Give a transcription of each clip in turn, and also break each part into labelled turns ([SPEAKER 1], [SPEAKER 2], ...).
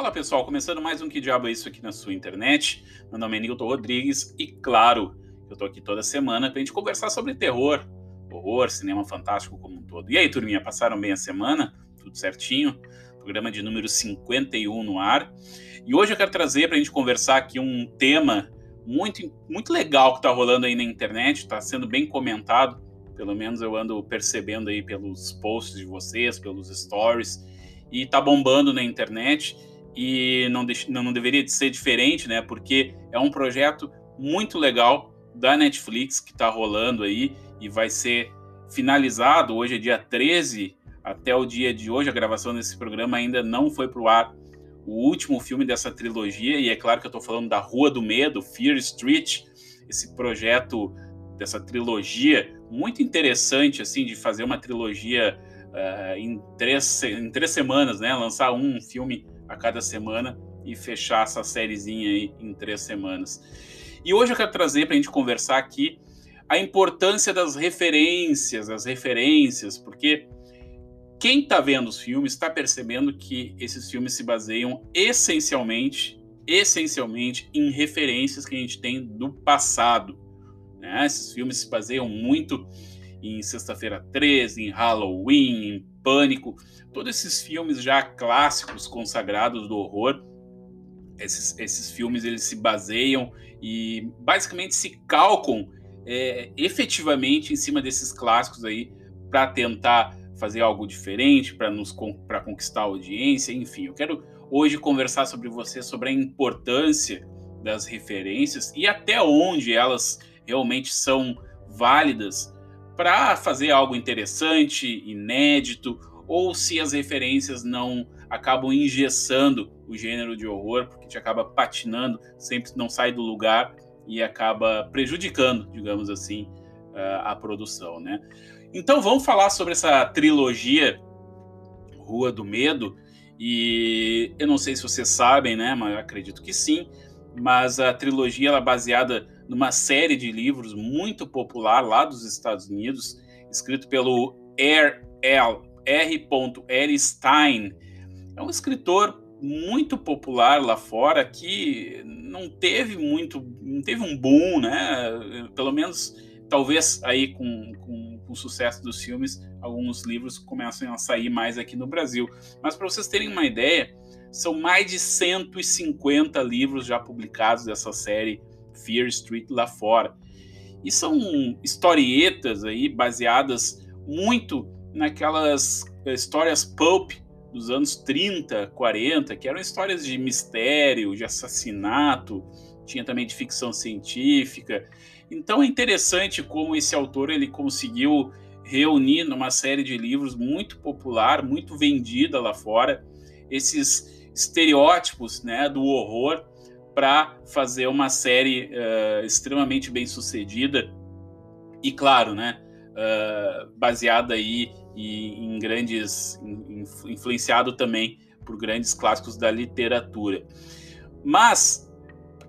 [SPEAKER 1] Fala pessoal, começando mais um Que Diabo é Isso aqui na sua internet. Meu nome é Nilton Rodrigues e, claro, eu tô aqui toda semana pra gente conversar sobre terror, horror, cinema fantástico como um todo. E aí, turminha, passaram bem a semana? Tudo certinho? Programa de número 51 no ar. E hoje eu quero trazer pra gente conversar aqui um tema muito, muito legal que tá rolando aí na internet, tá sendo bem comentado, pelo menos eu ando percebendo aí pelos posts de vocês, pelos stories e tá bombando na internet e não, não deveria de ser diferente, né? Porque é um projeto muito legal da Netflix que tá rolando aí e vai ser finalizado. Hoje é dia 13, até o dia de hoje, a gravação desse programa ainda não foi pro ar. O último filme dessa trilogia, e é claro que eu tô falando da Rua do Medo, Fear Street, esse projeto dessa trilogia muito interessante, assim, de fazer uma trilogia uh, em, três, em três semanas, né? Lançar um filme a cada semana e fechar essa sériezinha aí em três semanas. E hoje eu quero trazer para a gente conversar aqui a importância das referências, as referências, porque quem está vendo os filmes está percebendo que esses filmes se baseiam essencialmente, essencialmente em referências que a gente tem do passado. Né? Esses filmes se baseiam muito em Sexta-feira 13, em Halloween, em Pânico, todos esses filmes já clássicos consagrados do horror. Esses, esses filmes eles se baseiam e basicamente se calcam é, efetivamente em cima desses clássicos aí para tentar fazer algo diferente, para nos para conquistar a audiência, enfim. Eu quero hoje conversar sobre você sobre a importância das referências e até onde elas realmente são válidas para fazer algo interessante, inédito, ou se as referências não acabam engessando o gênero de horror, porque te acaba patinando, sempre não sai do lugar e acaba prejudicando, digamos assim, a produção, né? Então vamos falar sobre essa trilogia Rua do Medo e eu não sei se vocês sabem, né? Mas eu acredito que sim. Mas a trilogia ela é baseada numa série de livros muito popular lá dos Estados Unidos, escrito pelo R. L. R. L. Stein. É um escritor muito popular lá fora que não teve muito, não teve um boom, né? Pelo menos, talvez aí com, com, com o sucesso dos filmes, alguns livros começam a sair mais aqui no Brasil. Mas para vocês terem uma ideia, são mais de 150 livros já publicados dessa série Fear Street lá fora. E são historietas aí baseadas muito naquelas histórias pulp dos anos 30, 40, que eram histórias de mistério, de assassinato, tinha também de ficção científica. Então é interessante como esse autor ele conseguiu reunir numa série de livros muito popular, muito vendida lá fora, esses estereótipos né, do horror para fazer uma série uh, extremamente bem sucedida e claro, né, uh, baseada aí em, em grandes, in, influenciado também por grandes clássicos da literatura. Mas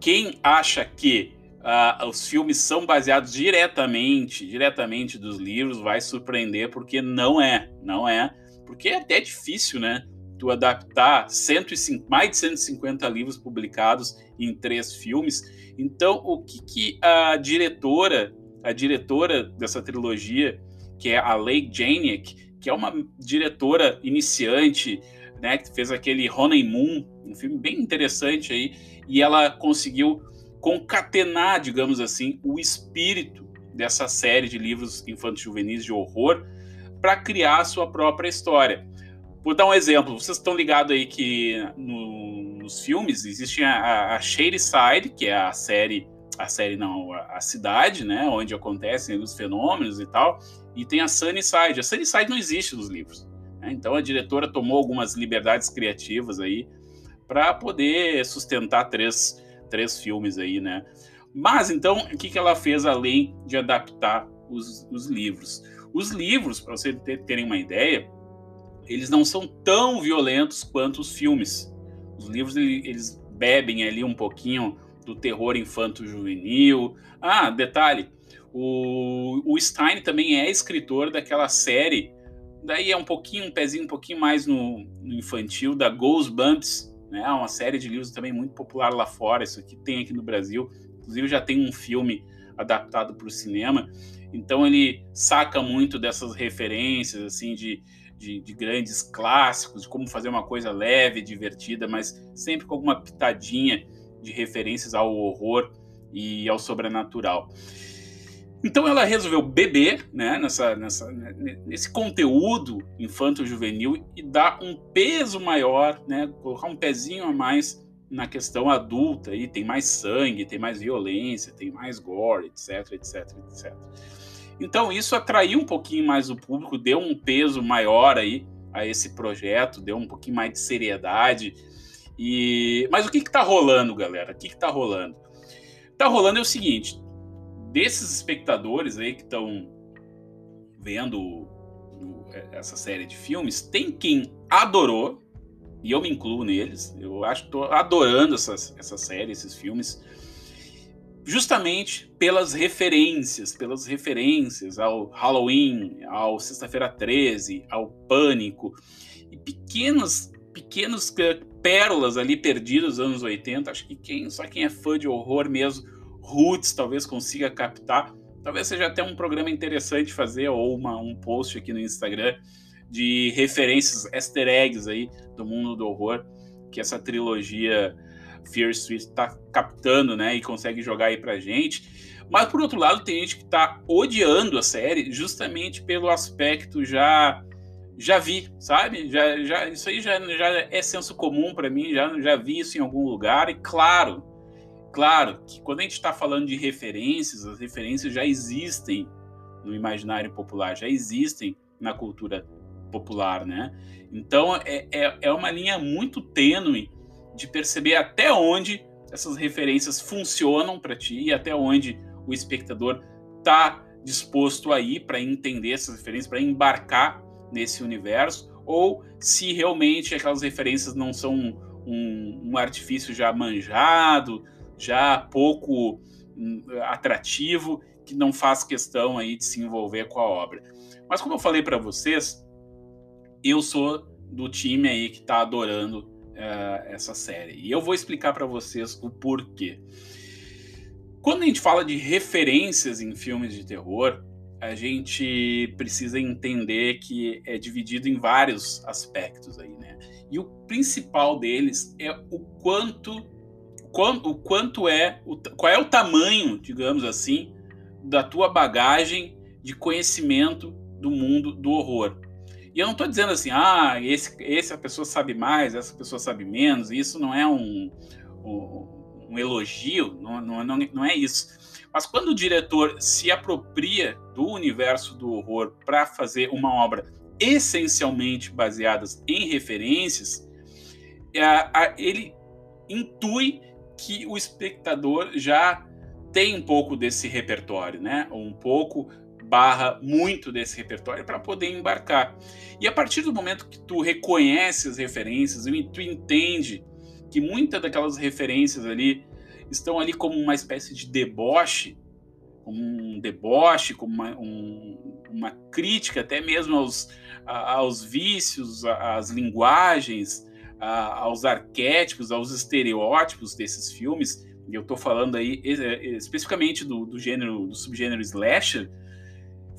[SPEAKER 1] quem acha que uh, os filmes são baseados diretamente, diretamente dos livros, vai surpreender porque não é, não é, porque é até difícil, né? Tu adaptar 105, mais de 150 livros publicados em três filmes. Então, o que, que a diretora, a diretora dessa trilogia, que é a Leigh Janiak, que é uma diretora iniciante, né, que fez aquele Honeymoon, um filme bem interessante aí, e ela conseguiu concatenar, digamos assim, o espírito dessa série de livros infantis juvenis de horror para criar a sua própria história. Vou dar um exemplo. Vocês estão ligados aí que no, nos filmes existe a, a Side, que é a série, a série não, a, a, cidade, né, onde acontecem os fenômenos e tal, e tem a Sunnyside. A Sunnyside não existe nos livros. Né? Então a diretora tomou algumas liberdades criativas aí para poder sustentar três, três filmes aí, né? Mas então o que, que ela fez além de adaptar os, os livros? Os livros, para vocês terem uma ideia, eles não são tão violentos quanto os filmes. Os livros eles bebem ali um pouquinho do terror infanto-juvenil. Ah, detalhe, o, o Stein também é escritor daquela série, daí é um pouquinho, um pezinho um pouquinho mais no, no infantil, da Goosebumps, né? É uma série de livros também muito popular lá fora. Isso aqui tem aqui no Brasil. Inclusive já tem um filme adaptado para o cinema. Então ele saca muito dessas referências assim de, de, de, grandes clássicos, de como fazer uma coisa leve, divertida, mas sempre com alguma pitadinha de referências ao horror e ao sobrenatural. Então ela resolveu beber né, nessa, nessa, nesse conteúdo infanto-juvenil e dar um peso maior, né, colocar um pezinho a mais na questão adulta. E tem mais sangue, tem mais violência, tem mais gore, etc, etc, etc. Então isso atraiu um pouquinho mais o público, deu um peso maior aí a esse projeto, deu um pouquinho mais de seriedade. E mas o que está rolando, galera? O que está rolando? Está rolando é o seguinte: desses espectadores aí que estão vendo essa série de filmes, tem quem adorou, e eu me incluo neles, eu acho que tô adorando essas, essa série, esses filmes, justamente pelas referências, pelas referências ao Halloween, ao Sexta-feira 13, ao Pânico, e pequenos, pequenos pérolas ali perdidas nos anos 80, acho que quem, só quem é fã de horror mesmo Roots talvez consiga captar. Talvez seja até um programa interessante fazer, ou uma, um post aqui no Instagram de referências, easter eggs aí do mundo do horror, que essa trilogia Fear Street está captando, né, e consegue jogar aí pra gente. Mas por outro lado, tem gente que está odiando a série justamente pelo aspecto já já vi, sabe? Já, já isso aí já, já é senso comum para mim, já já vi isso em algum lugar e claro, Claro que quando a gente está falando de referências, as referências já existem no imaginário popular, já existem na cultura popular, né? Então é, é, é uma linha muito tênue de perceber até onde essas referências funcionam para ti e até onde o espectador está disposto a ir para entender essas referências, para embarcar nesse universo, ou se realmente aquelas referências não são um, um, artifício já manjado, já pouco hum, atrativo, que não faz questão aí de se envolver com a obra. Mas como eu falei para vocês, eu sou do time aí que está adorando uh, essa série. E eu vou explicar para vocês o porquê. Quando a gente fala de referências em filmes de terror, a gente precisa entender que é dividido em vários aspectos aí, né? E o principal deles é o quanto o quanto é, qual é o tamanho, digamos assim, da tua bagagem de conhecimento do mundo do horror. E eu não estou dizendo assim, ah, esse, esse a pessoa sabe mais, essa pessoa sabe menos, isso não é um, um, um elogio, não, não, não, é isso. Mas quando o diretor se apropria do universo do horror para fazer uma obra essencialmente baseada em referências, ele intui que o espectador já tem um pouco desse repertório, né? Um pouco barra muito desse repertório para poder embarcar. E a partir do momento que tu reconhece as referências e tu entende que muitas daquelas referências ali estão ali como uma espécie de deboche, como um deboche, como uma, um, uma crítica até mesmo aos, aos vícios, às linguagens, aos arquétipos, aos estereótipos desses filmes, e eu estou falando aí especificamente do, do gênero, do subgênero slasher,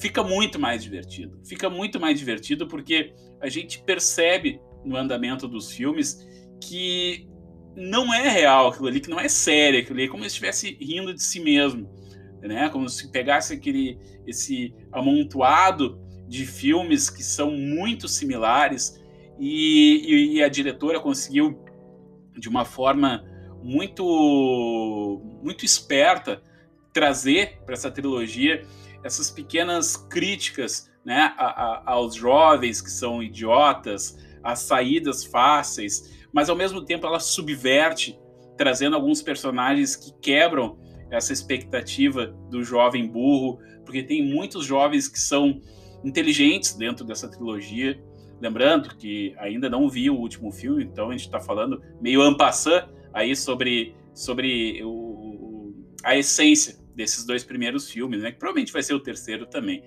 [SPEAKER 1] fica muito mais divertido. Fica muito mais divertido porque a gente percebe no andamento dos filmes que não é real aquilo ali, que não é sério aquilo ali, é como se estivesse rindo de si mesmo, né? Como se pegasse aquele esse amontoado de filmes que são muito similares e, e, a diretora conseguiu, de uma forma muito, muito esperta, trazer para essa trilogia essas pequenas críticas né, a, a, aos jovens que são idiotas, as saídas fáceis, mas ao mesmo tempo ela subverte, trazendo alguns personagens que quebram essa expectativa do jovem burro, porque tem muitos jovens que são inteligentes dentro dessa trilogia, Lembrando que ainda não vi o último filme, então a gente está falando meio ampassant aí sobre, sobre o, a essência desses dois primeiros filmes, né? Que provavelmente vai ser o terceiro também.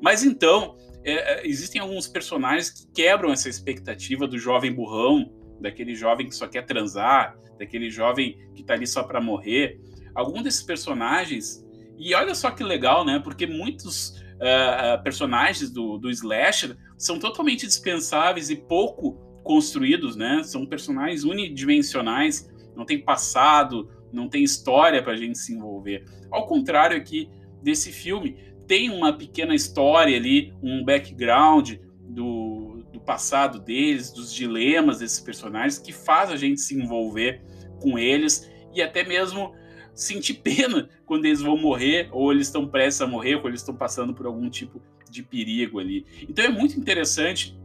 [SPEAKER 1] Mas então, é, é existem alguns personagens que quebram essa expectativa do jovem burrão, daquele jovem que só quer transar, daquele jovem que tá ali só para morrer. Algum desses personagens. E olha só que legal, né? Porque muitos uh, personagens do, do slasher são totalmente dispensáveis e pouco construídos, né? São personagens unidimensionais, não tem passado, não tem história para a gente se envolver. Ao contrário aqui desse filme, tem uma pequena história ali, um background do, do passado deles, dos dilemas desses personagens, que faz a gente se envolver com eles e até mesmo sentir pena quando eles vão morrer, ou eles estão prestes a morrer, ou eles estão passando por algum tipo de perigo ali. Então é muito interessante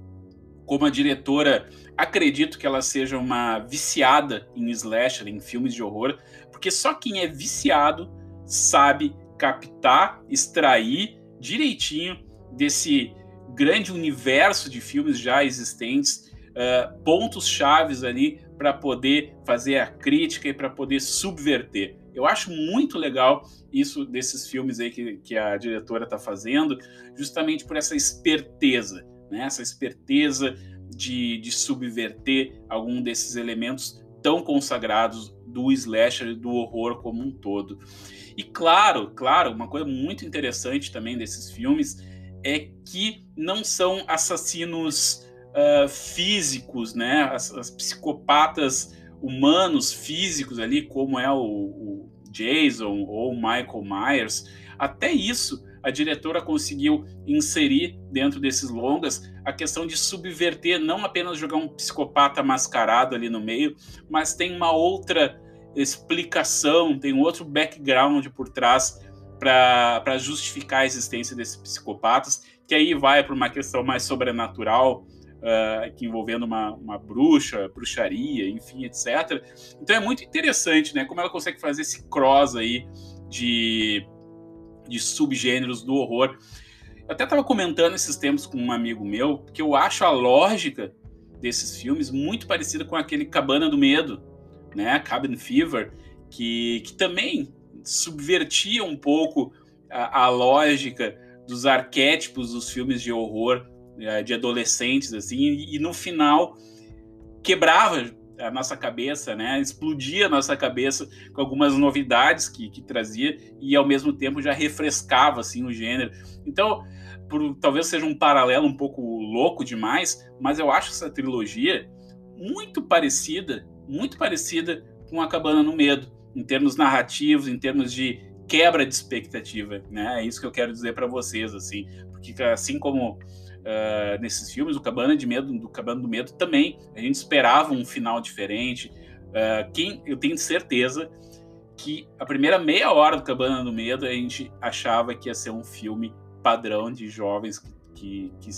[SPEAKER 1] como a diretora, acredito que ela seja uma viciada em slasher, em filmes de horror, porque só quem é viciado sabe captar, extrair direitinho desse grande universo de filmes já existentes, uh, pontos chaves ali para poder fazer a crítica e para poder subverter. Eu acho muito legal isso desses filmes aí que, que a diretora está fazendo, justamente por essa esperteza, né? essa esperteza de, de subverter algum desses elementos tão consagrados do slasher, do horror como um todo. E claro, claro, uma coisa muito interessante também desses filmes é que não são assassinos uh, físicos, né? As, as, psicopatas humanos físicos ali, como é o, o Jason ou o Michael Myers. Até isso a diretora conseguiu inserir dentro desses longas a questão de subverter, não apenas jogar um psicopata mascarado ali no meio, mas tem uma outra explicação, tem um outro background por trás para justificar a existência desses psicopatas, que aí vai para uma questão mais sobrenatural, uh, que envolvendo uma, uma bruxa, bruxaria, enfim, etc. Então é muito interessante, né? Como ela consegue fazer esse cross aí de, de subgêneros do horror. Eu até estava comentando esses tempos com um amigo meu, que eu acho a lógica desses filmes muito parecida com aquele Cabana do Medo, né? Cabin Fever, que, que também subvertia um pouco a, a lógica dos arquétipos dos filmes de horror é, de adolescentes, assim, e, e no final quebrava a nossa cabeça, né? Explodia a nossa cabeça com algumas novidades que, que trazia e ao mesmo tempo já refrescava assim o gênero. Então, por, talvez seja um paralelo um pouco louco demais, mas eu acho essa trilogia muito parecida, muito parecida com a Cabana no Medo, em termos narrativos, em termos de quebra de expectativa, né? É isso que eu quero dizer para vocês, assim, porque assim como uh, nesses filmes, o Cabana de Medo, do Cabana do Medo também, a gente esperava um final diferente. Uh, quem eu tenho certeza que a primeira meia hora do Cabana do Medo a gente achava que ia ser um filme padrão de jovens que, que, que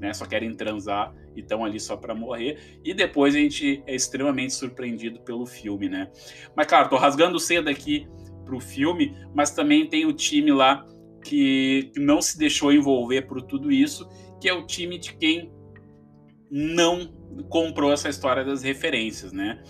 [SPEAKER 1] né, só querem transar e estão ali só para morrer. E depois a gente é extremamente surpreendido pelo filme, né? Mas claro, tô rasgando cedo aqui pro filme, mas também tem o time lá que, que não se deixou envolver por tudo isso que é o time de quem não comprou essa história das referências, né?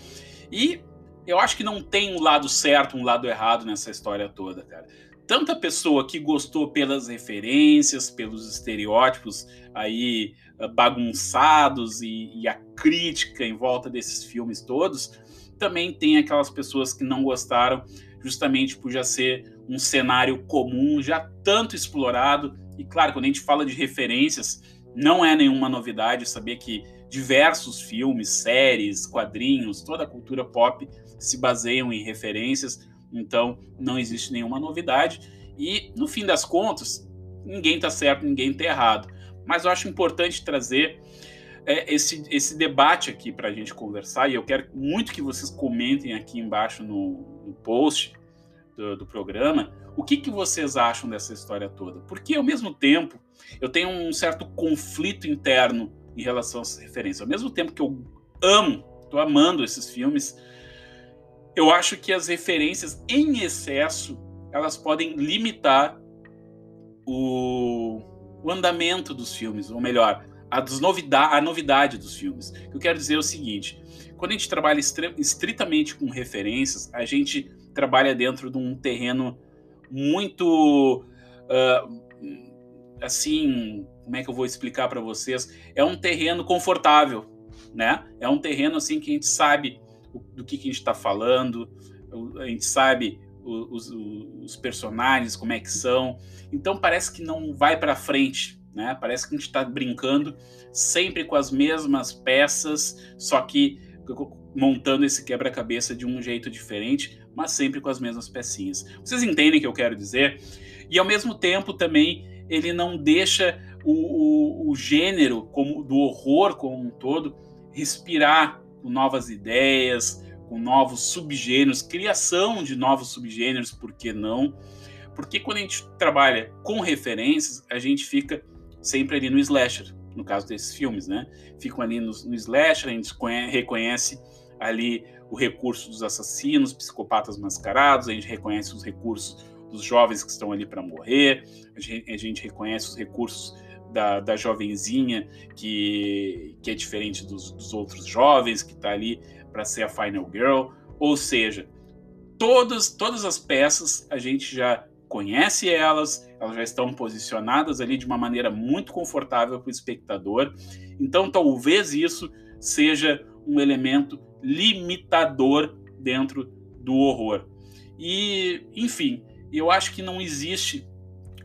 [SPEAKER 1] E eu acho que não tem um lado certo, um lado errado nessa história toda, cara. Tanta pessoa que gostou pelas referências, pelos estereótipos aí ah, bagunçados e, e a crítica em volta desses filmes todos, também tem aquelas pessoas que não gostaram justamente por já ser um cenário comum, já tanto explorado e claro, quando a gente fala de referências, não é nenhuma novidade saber que diversos filmes, séries, quadrinhos, toda a cultura pop se baseiam em referências, então não existe nenhuma novidade. E no fim das contas, ninguém está certo, ninguém está errado. Mas eu acho importante trazer é, esse, esse debate aqui para a gente conversar, e eu quero muito que vocês comentem aqui embaixo no, no post do, do programa o que, que vocês acham dessa história toda? Porque, ao mesmo tempo, eu tenho um certo conflito interno em relação a essas referências. Ao mesmo tempo que eu amo, estou amando esses filmes, eu acho que as referências em excesso elas podem limitar o, o andamento dos filmes, ou melhor, a, dos novidade, a novidade dos filmes. Eu quero dizer é o seguinte: quando a gente trabalha estritamente com referências, a gente trabalha dentro de um terreno muito uh, assim, como é que eu vou explicar para vocês? É um terreno confortável, né? É um terreno assim que a gente sabe do que, que a gente está falando, a gente sabe os, os, personagens, como é que são. Então parece que não vai para frente, né? Parece que a gente está brincando sempre com as mesmas peças, só que montando esse quebra-cabeça de um jeito diferente, mas sempre com as mesmas pecinhas. Vocês entendem o que eu quero dizer? E ao mesmo tempo também ele não deixa o, o, o gênero como do horror como um todo respirar com novas ideias, com novos subgêneros, criação de novos subgêneros, por que não? Porque quando a gente trabalha com referências, a gente fica sempre ali no slasher, no caso desses filmes, né? Ficam ali no, no slasher, a gente reconhece ali o recurso dos assassinos, psicopatas mascarados, a gente reconhece os recursos dos jovens que estão ali para morrer, a gente, a gente, reconhece os recursos da, da jovenzinha que, que é diferente dos, dos outros jovens, que está ali para ser a Final Girl. Ou seja, todas, todas as peças a gente já conhece elas, elas já estão posicionadas ali de uma maneira muito confortável para o espectador. Então, talvez isso seja um elemento limitador dentro do horror. E, enfim, eu acho que não existe.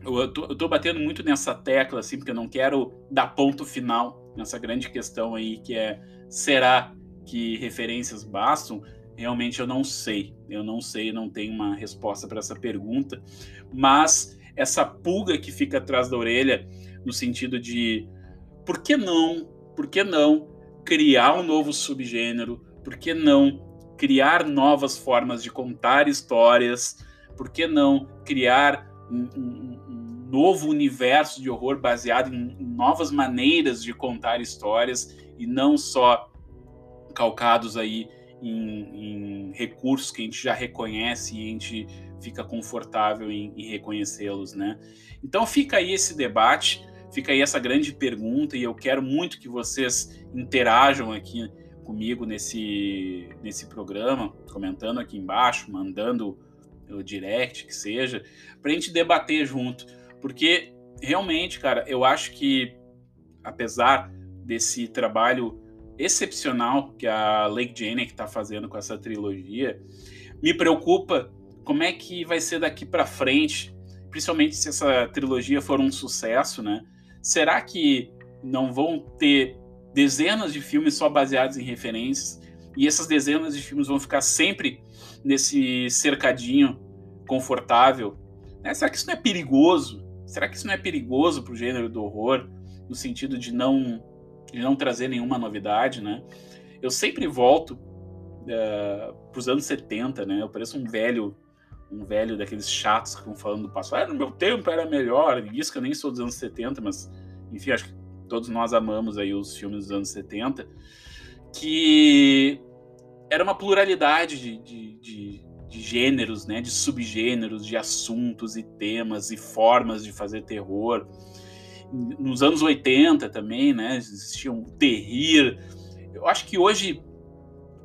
[SPEAKER 1] Eu tô, eu tô batendo muito nessa tecla, assim, porque eu não quero dar ponto final nessa grande questão aí, que é: será que referências bastam? Realmente eu não sei. Eu não sei, não tenho uma resposta para essa pergunta. Mas essa pulga que fica atrás da orelha, no sentido de por que não? Por que não criar um novo subgênero? Por que não criar novas formas de contar histórias? Por que não criar um, um, um novo universo de horror baseado em, novas maneiras de contar histórias e não só calcados aí em, em, recursos que a gente já reconhece e a gente fica confortável em, em reconhecê-los, né? Então fica aí esse debate, fica aí essa grande pergunta e eu quero muito que vocês interajam aqui comigo nesse, nesse programa, comentando aqui embaixo, mandando o direct, que seja, para a gente debater junto, porque realmente, cara, eu acho que apesar desse trabalho excepcional que a Lake Jane está fazendo com essa trilogia, me preocupa como é que vai ser daqui para frente, principalmente se essa trilogia for um sucesso, né? Será que não vão ter dezenas de filmes só baseados em referências e essas dezenas de filmes vão ficar sempre nesse cercadinho confortável? Né? Será que isso não é perigoso? Será que isso não é perigoso para o gênero do horror no sentido de não de não trazer nenhuma novidade, né? Eu sempre volto uh, eh, para os anos 70, né? Eu pareço um velho, um velho daqueles chatos que estão falando do passado. Ah, no meu tempo era melhor. Isso que eu nem sou dos anos 70, mas enfim, acho que todos nós amamos aí os filmes dos anos 70, que era uma pluralidade de, de, de, de gêneros, né? De subgêneros, de assuntos e temas e formas de fazer terror nos anos 80 também, né? Existia um terrir. Eu acho que hoje,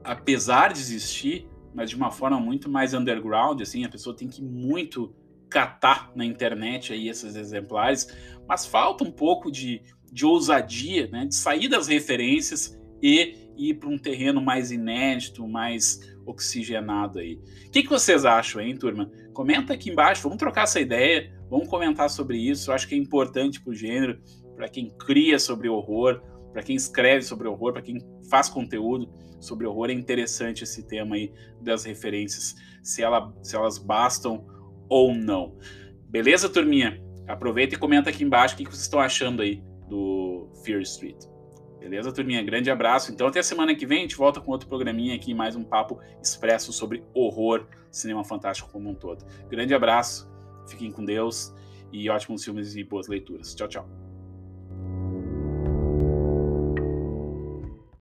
[SPEAKER 1] apesar de existir, mas de uma forma muito mais underground, assim, a pessoa tem que muito catar na internet aí esses exemplares, mas falta um pouco de, de ousadia, né? De sair das referências e ir para um terreno mais inédito, mais oxigenado aí. O que, que vocês acham, hein, turma? Comenta aqui embaixo, vamos trocar essa ideia. Vamos comentar sobre isso. Eu acho que é importante para o gênero, para quem cria sobre horror, para quem escreve sobre horror, para quem faz conteúdo sobre horror. É interessante esse tema aí das referências, se, ela, se elas bastam ou não. Beleza, turminha? Aproveita e comenta aqui embaixo o que vocês estão achando aí do Fear Street. Beleza, turminha? Grande abraço. Então, até semana que vem, a gente volta com outro programinha aqui, mais um papo expresso sobre horror, cinema fantástico como um todo. Grande abraço Fiquem com Deus e ótimos filmes e boas leituras. Tchau, tchau.